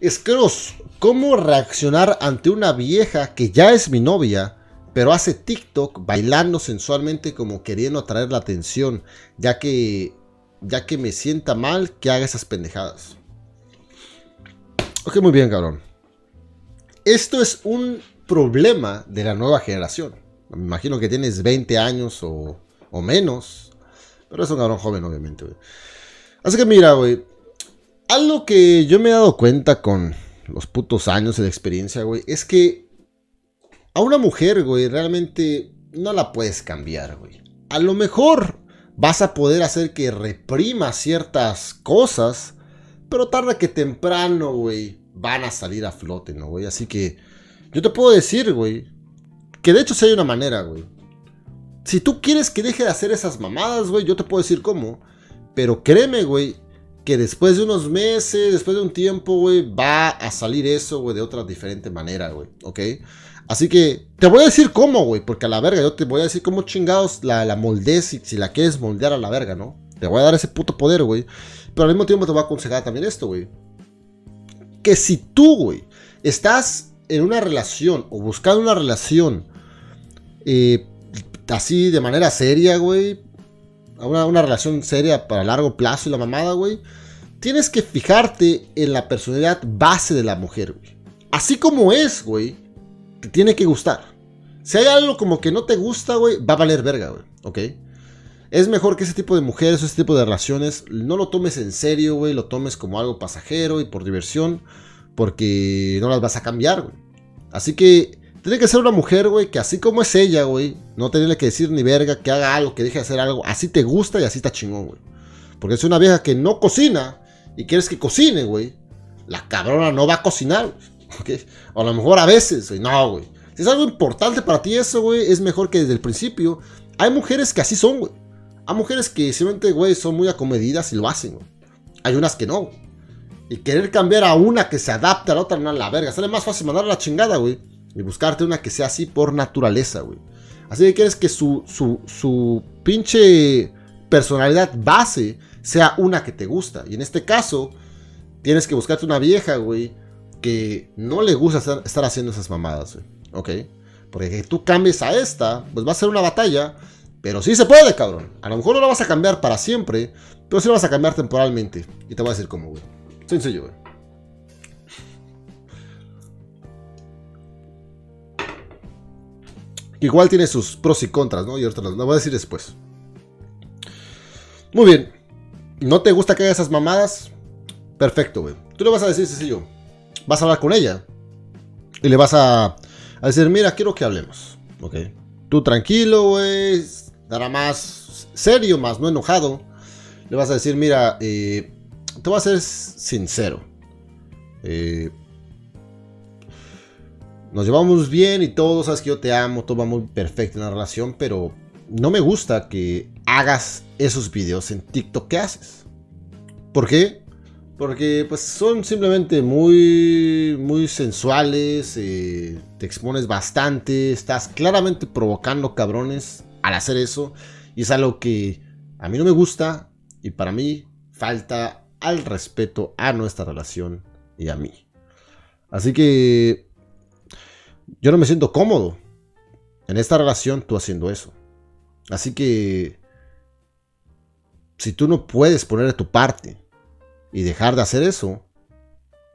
Esqueros, ¿cómo reaccionar ante una vieja que ya es mi novia, pero hace TikTok bailando sensualmente como queriendo atraer la atención, ya que, ya que me sienta mal que haga esas pendejadas? Ok, muy bien, cabrón. Esto es un problema de la nueva generación. Me imagino que tienes 20 años o, o menos. Pero es un cabrón joven, obviamente. Así que mira, güey. Algo que yo me he dado cuenta con los putos años de experiencia, güey, es que a una mujer, güey, realmente no la puedes cambiar, güey. A lo mejor vas a poder hacer que reprima ciertas cosas, pero tarde que temprano, güey, van a salir a flote, ¿no, güey? Así que yo te puedo decir, güey, que de hecho sí hay una manera, güey. Si tú quieres que deje de hacer esas mamadas, güey, yo te puedo decir cómo. Pero créeme, güey, que después de unos meses, después de un tiempo, güey, va a salir eso, güey, de otra diferente manera, güey, ¿ok? Así que te voy a decir cómo, güey, porque a la verga, yo te voy a decir cómo chingados la, la moldes si, si la quieres moldear a la verga, ¿no? Te voy a dar ese puto poder, güey. Pero al mismo tiempo te voy a aconsejar también esto, güey. Que si tú, güey, estás en una relación o buscando una relación eh, así de manera seria, güey, una, una relación seria para largo plazo y la mamada, güey, tienes que fijarte en la personalidad base de la mujer, güey. Así como es, güey, te tiene que gustar. Si hay algo como que no te gusta, güey, va a valer verga, güey, ¿ok? Es mejor que ese tipo de mujeres o ese tipo de relaciones no lo tomes en serio, güey, lo tomes como algo pasajero y por diversión, porque no las vas a cambiar, güey. Así que tiene que ser una mujer, güey, que así como es ella, güey, no tiene que decir ni verga, que haga algo, que deje de hacer algo, así te gusta y así está chingón, güey. Porque es una vieja que no cocina y quieres que cocine, güey, la cabrona no va a cocinar, güey. O a lo mejor a veces, güey, no, güey. Si es algo importante para ti eso, güey, es mejor que desde el principio. Hay mujeres que así son, güey. Hay mujeres que simplemente, güey, son muy acomedidas y lo hacen, güey. Hay unas que no, Y querer cambiar a una que se adapte a la otra, no la verga. Sale más fácil mandar a la chingada, güey. Y buscarte una que sea así por naturaleza, güey. Así que quieres que su, su, su pinche personalidad base sea una que te gusta. Y en este caso, tienes que buscarte una vieja, güey, que no le gusta estar, haciendo esas mamadas, güey. ¿Ok? Porque que tú cambies a esta, pues va a ser una batalla. Pero sí se puede, cabrón. A lo mejor no la vas a cambiar para siempre, pero sí la vas a cambiar temporalmente. Y te voy a decir cómo, güey. Sencillo, güey. Igual tiene sus pros y contras, ¿no? Y ahorita lo voy a decir después. Muy bien. ¿No te gusta que haga esas mamadas? Perfecto, güey. Tú le vas a decir sencillo. Vas a hablar con ella. Y le vas a, a decir, mira, quiero que hablemos. Ok. Tú tranquilo, güey. Dará más serio, más no enojado. Le vas a decir, mira, eh, te voy a ser sincero. Eh, nos llevamos bien y todo, sabes que yo te amo, todo va muy perfecto en la relación, pero no me gusta que hagas esos videos en TikTok que haces. ¿Por qué? Porque pues son simplemente muy, muy sensuales, eh, te expones bastante, estás claramente provocando cabrones al hacer eso y es algo que a mí no me gusta y para mí falta al respeto a nuestra relación y a mí. Así que yo no me siento cómodo en esta relación tú haciendo eso. Así que si tú no puedes poner de tu parte y dejar de hacer eso,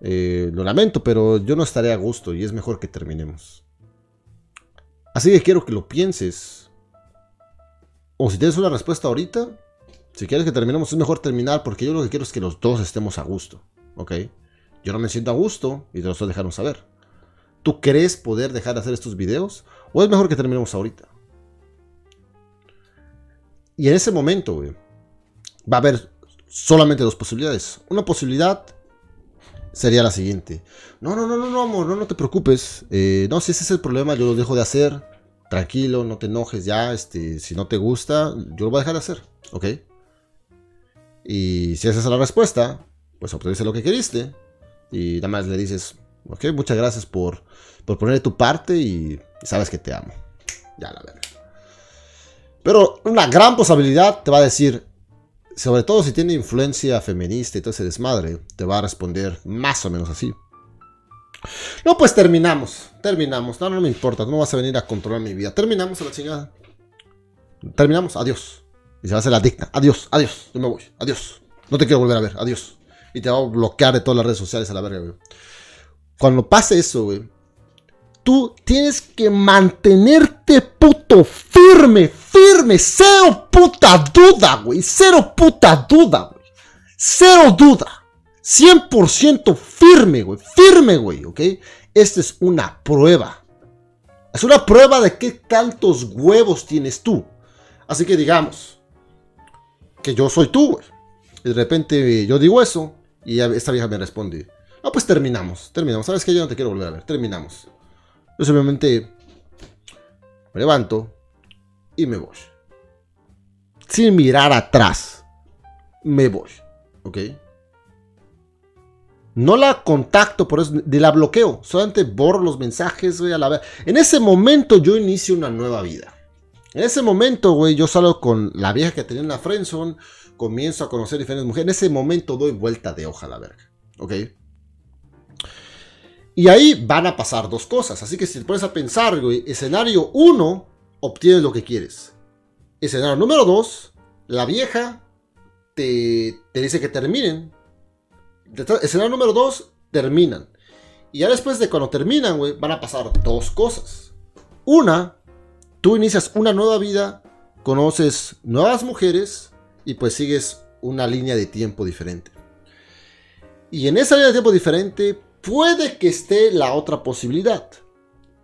eh, lo lamento, pero yo no estaré a gusto y es mejor que terminemos. Así que quiero que lo pienses. O si tienes una respuesta ahorita, si quieres que terminemos, es mejor terminar porque yo lo que quiero es que los dos estemos a gusto. ¿Ok? Yo no me siento a gusto y te lo estoy saber. ¿Tú crees poder dejar de hacer estos videos? ¿O es mejor que terminemos ahorita? Y en ese momento, güey, va a haber solamente dos posibilidades. Una posibilidad sería la siguiente. No, no, no, no, no, amor, no, no te preocupes. Eh, no, si ese es el problema, yo lo dejo de hacer. Tranquilo, no te enojes ya. Este, si no te gusta, yo lo voy a dejar de hacer. ¿Ok? Y si esa es la respuesta, pues obtuviste lo que queriste. Y nada más le dices, Ok, muchas gracias por, por poner tu parte y sabes que te amo. Ya la verdad. Pero una gran posibilidad te va a decir, sobre todo si tiene influencia feminista y todo ese desmadre, te va a responder más o menos así. No, pues terminamos. Terminamos. No, no me importa. No vas a venir a controlar mi vida. Terminamos a la chingada. Terminamos. Adiós. Y se va a hacer la dicta. Adiós, adiós. Yo me voy. Adiós. No te quiero volver a ver. Adiós. Y te va a bloquear de todas las redes sociales a la verga, güey. Cuando pase eso, güey. Tú tienes que mantenerte puto firme, firme. Cero puta duda, güey. Cero puta duda, güey. Cero duda. 100% firme, güey. Firme, güey, ¿ok? Esta es una prueba. Es una prueba de qué tantos huevos tienes tú. Así que digamos que yo soy tú, güey. Y de repente yo digo eso y esta vieja me responde, no, pues terminamos, terminamos. ¿Sabes qué? Yo no te quiero volver a ver. Terminamos. Yo simplemente me levanto y me voy. Sin mirar atrás. Me voy. ¿Ok? No la contacto, por eso de la bloqueo. Solamente borro los mensajes, güey, a la vez. En ese momento yo inicio una nueva vida. En ese momento, güey, yo salgo con la vieja que tenía en la friendzone. Comienzo a conocer diferentes mujeres. En ese momento doy vuelta de hoja a la verga. ¿Ok? Y ahí van a pasar dos cosas. Así que si te pones a pensar, güey, escenario 1, obtienes lo que quieres. Escenario número 2, la vieja te, te dice que terminen. Escenario número 2, terminan. Y ya después de cuando terminan, güey, van a pasar dos cosas. Una, tú inicias una nueva vida, conoces nuevas mujeres y pues sigues una línea de tiempo diferente. Y en esa línea de tiempo diferente puede que esté la otra posibilidad.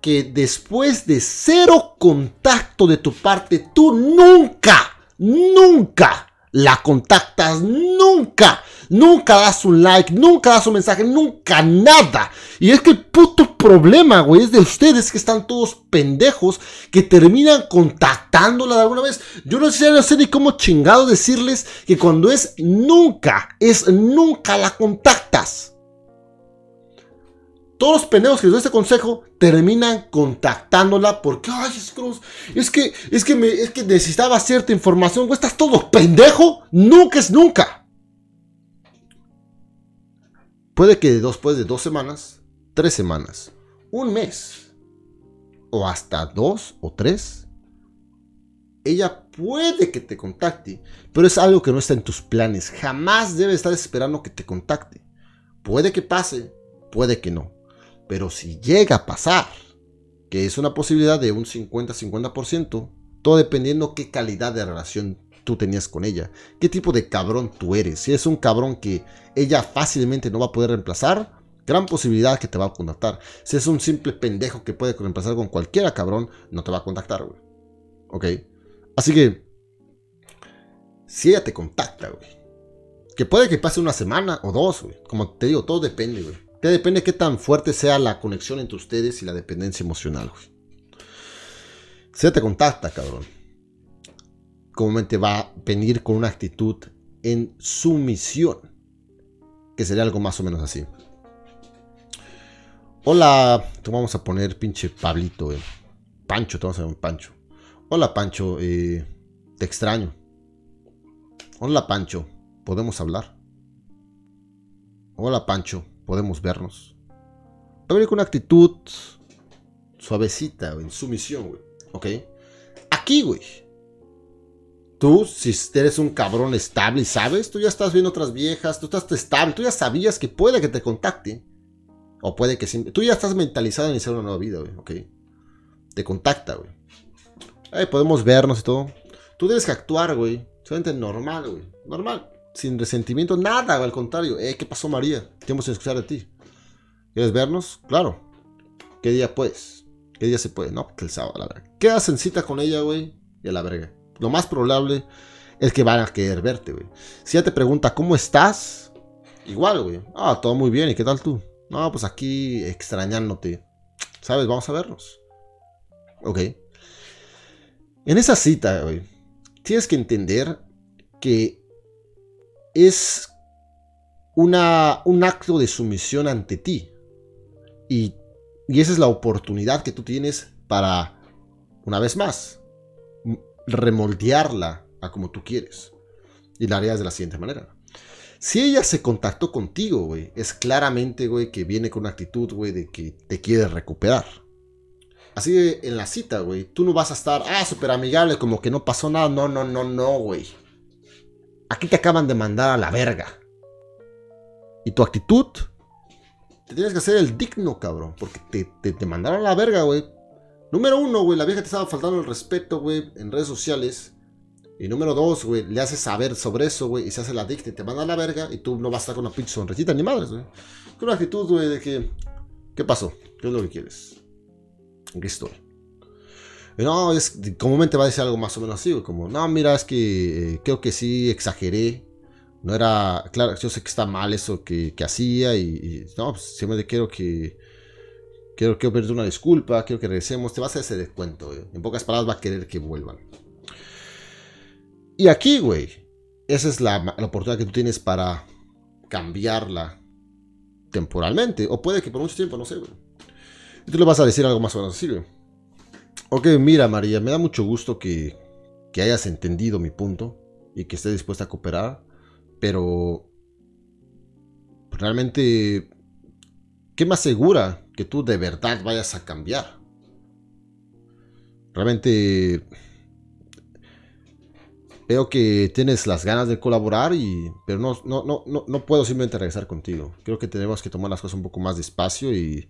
Que después de cero contacto de tu parte, tú nunca, nunca la contactas, nunca Nunca das un like, nunca das un mensaje, nunca nada. Y es que el puto problema, güey, es de ustedes que están todos pendejos que terminan contactándola de alguna vez. Yo no sé, no sé ni cómo chingado decirles que cuando es nunca, es nunca la contactas. Todos los pendejos que les doy este consejo terminan contactándola porque, ay, es, es que, es que, es que necesitaba cierta información. Güey, estás todo pendejo. Nunca es nunca. Puede que después de dos semanas, tres semanas, un mes, o hasta dos o tres, ella puede que te contacte, pero es algo que no está en tus planes. Jamás debes estar esperando que te contacte. Puede que pase, puede que no. Pero si llega a pasar, que es una posibilidad de un 50-50%, todo dependiendo qué calidad de relación tú tenías con ella, qué tipo de cabrón tú eres. Si es un cabrón que ella fácilmente no va a poder reemplazar, gran posibilidad que te va a contactar. Si es un simple pendejo que puede reemplazar con cualquiera cabrón, no te va a contactar, güey. ¿Ok? Así que, si ella te contacta, güey. Que puede que pase una semana o dos, güey. Como te digo, todo depende, güey. Que depende de qué tan fuerte sea la conexión entre ustedes y la dependencia emocional, güey. Ella te contacta, cabrón comúnmente va a venir con una actitud en sumisión, que sería algo más o menos así. Hola, te vamos a poner pinche Pablito, eh. Pancho, te vamos a poner Pancho. Hola Pancho, eh, te extraño. Hola Pancho, ¿podemos hablar? Hola Pancho, ¿podemos vernos? Venir con una actitud suavecita, en sumisión, güey. ¿Ok? Aquí, güey Tú, si eres un cabrón estable y sabes, tú ya estás viendo otras viejas, tú estás estable, tú ya sabías que puede que te contacte. O puede que sí. Tú ya estás mentalizado en iniciar una nueva vida, güey, ok. Te contacta, güey. Ay, podemos vernos y todo. Tú debes que actuar, güey. Solamente normal, güey. Normal. Sin resentimiento, nada. Al contrario. Eh, ¿qué pasó, María? Tenemos que escuchar de ti. ¿Quieres vernos? Claro. ¿Qué día puedes? ¿Qué día se puede? No, que el sábado, la verga. Quedas en cita con ella, güey. Y a la verga lo más probable es que van a querer verte, güey. Si ella te pregunta, ¿cómo estás? Igual, güey. Ah, todo muy bien. ¿Y qué tal tú? No, pues aquí extrañándote. ¿Sabes? Vamos a vernos. Ok. En esa cita, güey, tienes que entender que es una, un acto de sumisión ante ti. Y, y esa es la oportunidad que tú tienes para, una vez más, remoldearla a como tú quieres. Y la harías de la siguiente manera. Si ella se contactó contigo, güey, es claramente, güey, que viene con una actitud, güey, de que te quiere recuperar. Así en la cita, güey, tú no vas a estar, ah, súper amigable, como que no pasó nada. No, no, no, no, güey. Aquí te acaban de mandar a la verga. Y tu actitud, te tienes que hacer el digno, cabrón. Porque te, te, mandaron a la verga, güey. Número uno, güey, la vieja te estaba faltando el respeto, güey, en redes sociales. Y número dos, güey, le haces saber sobre eso, güey, y se hace la dicta y te manda a la verga y tú no vas a estar con una pinche sonrisita ni madres, güey. Con una actitud, güey, de que, ¿qué pasó? ¿Qué es lo que quieres? ¿En qué estoy? No, es, comúnmente va a decir algo más o menos así, como, no, mira, es que eh, creo que sí exageré. No era, claro, yo sé que está mal eso que, hacía y, no, pues siempre quiero que, quiero, quiero pedirte una disculpa, quiero que regresemos, te vas a hacer ese descuento, güey. En pocas palabras va a querer que vuelvan. Y aquí, güey, esa es la, oportunidad que tú tienes para cambiarla temporalmente. O puede que por mucho tiempo, no sé, güey. Y tú le vas a decir algo más o menos así, güey. Ok, mira, María, me da mucho gusto que, hayas entendido mi punto y que estés dispuesta a cooperar. Pero realmente, ¿qué me asegura que tú de verdad vayas a cambiar? Realmente Veo que tienes las ganas de colaborar, y, pero no, no, no, no, puedo simplemente regresar contigo. Creo que tenemos que tomar las cosas un poco más despacio y,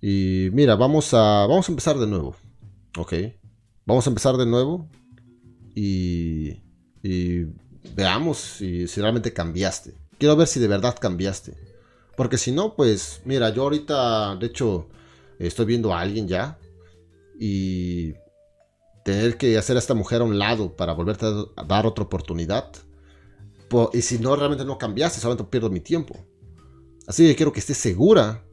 y mira, vamos a, vamos a empezar de nuevo. Ok. Vamos a empezar de nuevo y, y veamos si, si realmente cambiaste. Quiero ver si de verdad cambiaste. Porque si no, pues mira, yo ahorita, de hecho, estoy viendo a alguien ya. Y tener que hacer a esta mujer a un lado para volverte a dar otra oportunidad. Y si no, realmente no cambiaste, solamente pierdo mi tiempo. Así que quiero que estés segura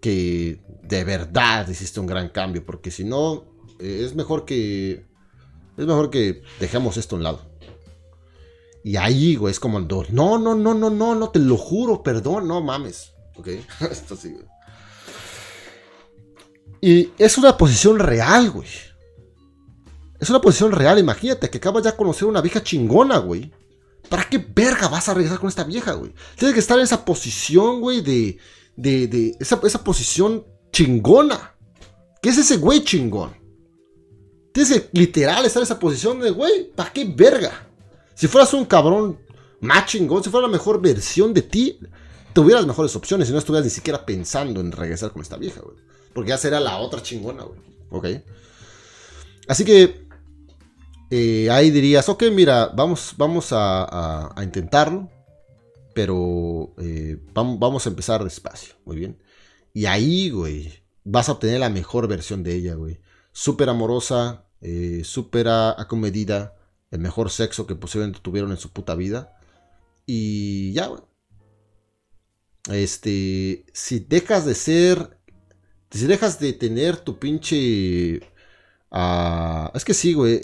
que de verdad hiciste un gran cambio, porque si no, eh, es mejor que es mejor que dejemos esto a un lado. Y ahí, güey, es como el dos. No, no, no, no, no, no, te lo juro, perdón, no mames. Ok, esto sí, güey. Y es una posición real, güey. Es una posición real, imagínate que acabas ya de conocer una vieja chingona, güey. ¿Para qué verga vas a regresar con esta vieja, güey? Tienes que estar en esa posición, güey, de. de, de esa, esa posición chingona. ¿Qué es ese güey chingón? Tienes literal estar en esa posición de, güey, ¿para qué verga? Si fueras un cabrón más chingón, si fuera la mejor versión de ti, tuvieras mejores opciones y no estuvieras ni siquiera pensando en regresar con esta vieja, güey. Porque ya será la otra chingona, güey. ¿Ok? Así que eh, ahí dirías, ok, mira, vamos, vamos a, intentarlo, pero eh, vamos, a empezar despacio, muy bien. Y ahí, güey, vas a obtener la mejor versión de ella, güey. Súper amorosa, eh, súper acomedida, el mejor sexo que posiblemente tuvieron en su puta vida. Y ya. Este, si dejas de ser, si dejas de tener tu pinche... Ah, es que sí, güey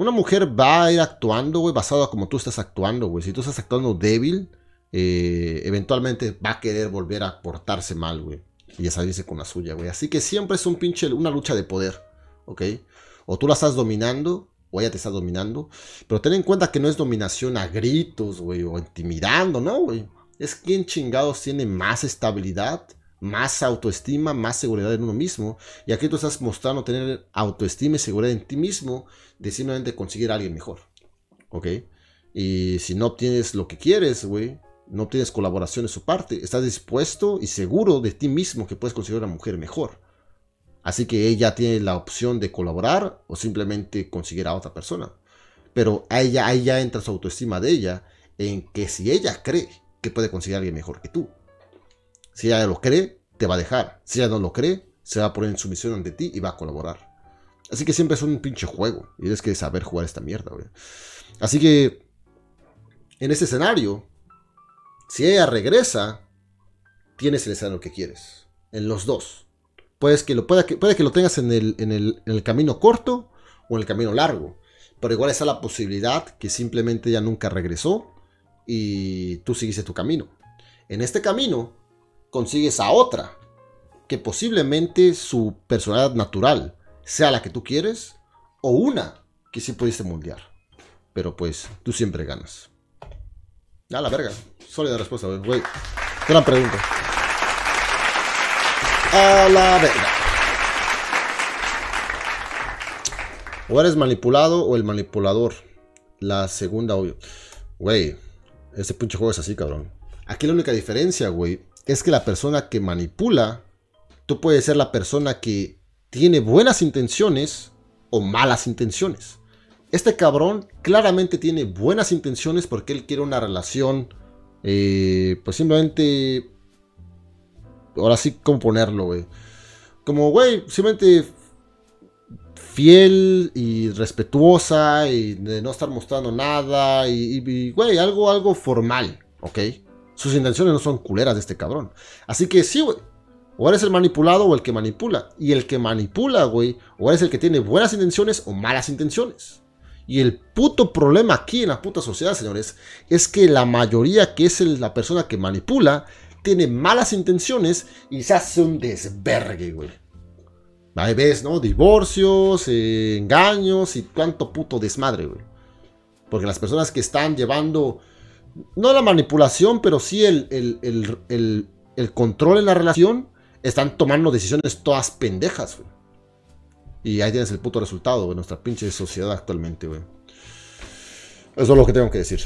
una mujer va a ir actuando, güey, basado a como tú estás actuando, güey. Si tú estás actuando débil, eh, eventualmente va a querer volver a portarse mal, güey. Y a salirse con la suya, güey. Así que siempre es un pinche, una lucha de poder, ¿ok? O tú la estás dominando, o ella te está dominando. Pero ten en cuenta que no es dominación a gritos, güey, o intimidando, ¿no, güey? Es quien chingados tiene más estabilidad más autoestima, más seguridad en uno mismo. Y aquí tú estás mostrando tener autoestima y seguridad en ti mismo de simplemente conseguir a alguien mejor. ¿Ok? Y si no obtienes lo que quieres, güey, no obtienes colaboración de su parte, estás dispuesto y seguro de ti mismo que puedes conseguir una mujer mejor. Así que ella tiene la opción de colaborar o simplemente conseguir a otra persona. Pero ahí ya entra su autoestima de ella en que si ella cree que puede conseguir a alguien mejor que tú, si ella lo cree, te va a dejar. Si ella no lo cree, se va a poner en sumisión ante ti y va a colaborar. Así que siempre es un pinche juego. Y tienes que saber jugar esta mierda, güey. Así que, en ese escenario, si ella regresa, tienes el escenario que quieres. En los dos. Puedes que lo, puede, que, puede que lo tengas en el, en, el, en el camino corto o en el camino largo. Pero igual está la posibilidad que simplemente ella nunca regresó y tú seguiste tu camino. En este camino, consigues a otra, que posiblemente su personalidad natural sea la que tú quieres, o una que sí pudiste moldear. Pero pues tú siempre ganas. A la verga. Sólida respuesta. Güey. Gran pregunta. A la verga. O eres manipulado o el manipulador. La segunda, obvio. Güey, ese pinche juego es así, cabrón. Aquí la única diferencia, güey, es que la persona que manipula, tú puedes ser la persona que tiene buenas intenciones o malas intenciones. Este cabrón claramente tiene buenas intenciones porque él quiere una relación, eh, pues simplemente, ahora sí, ¿cómo ponerlo, güey? Como, güey, simplemente fiel y respetuosa y de no estar mostrando nada y, güey, algo, algo formal, ¿ok? Sus intenciones no son culeras de este cabrón. Así que sí, güey. O eres el manipulado o el que manipula. Y el que manipula, güey, o eres el que tiene buenas intenciones o malas intenciones. Y el puto problema aquí en la puta sociedad, señores, es que la mayoría que es la persona que manipula tiene malas intenciones y se hace un desvergue, güey. Ahí ves, ¿no? Divorcios, eh, engaños y cuánto puto desmadre, güey. Porque las personas que están llevando, no la manipulación, pero sí el, el, control en la relación, están tomando decisiones todas pendejas, güey. Y ahí tienes el puto resultado, de nuestra pinche sociedad actualmente, güey. Eso es lo que tengo que decir.